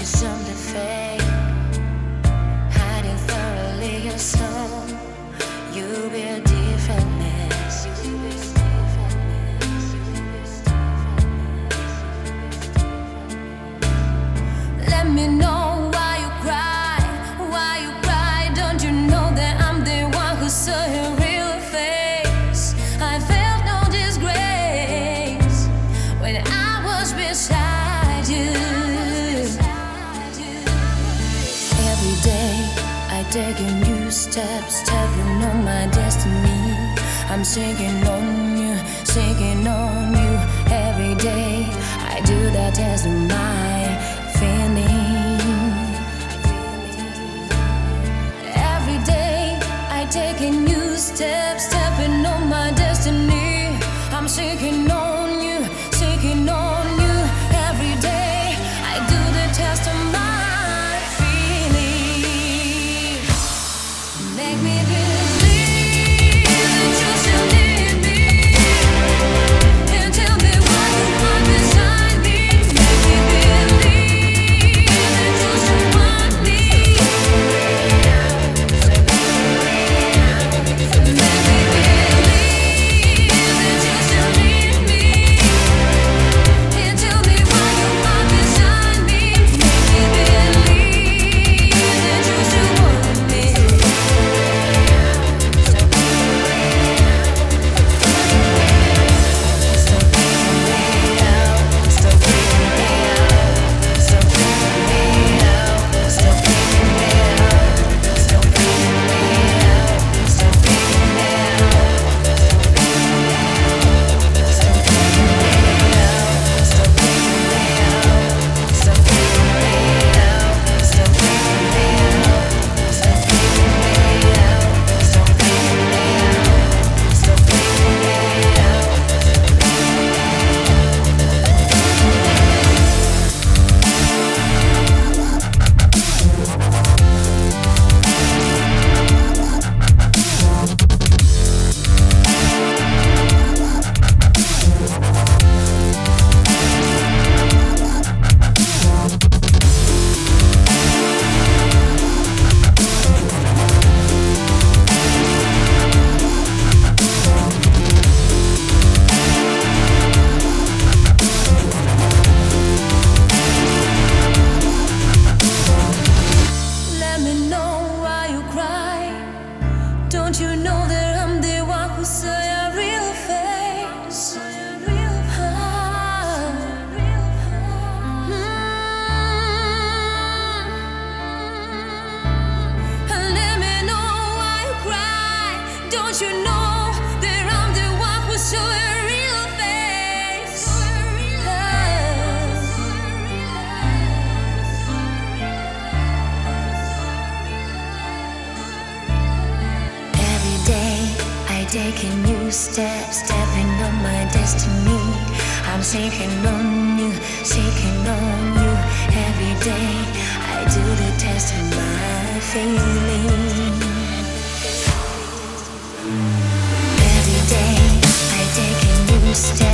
you someday. taking new steps, stepping on my destiny. I'm sinking on you, sinking on you every day. I do that as my feeling. Every day I take a new step. step Make me Don't you know that I'm the one real face? Every day I take a new step, stepping on my destiny. I'm sinking on you, sinking on you. Every day I do the test of my feeling. Every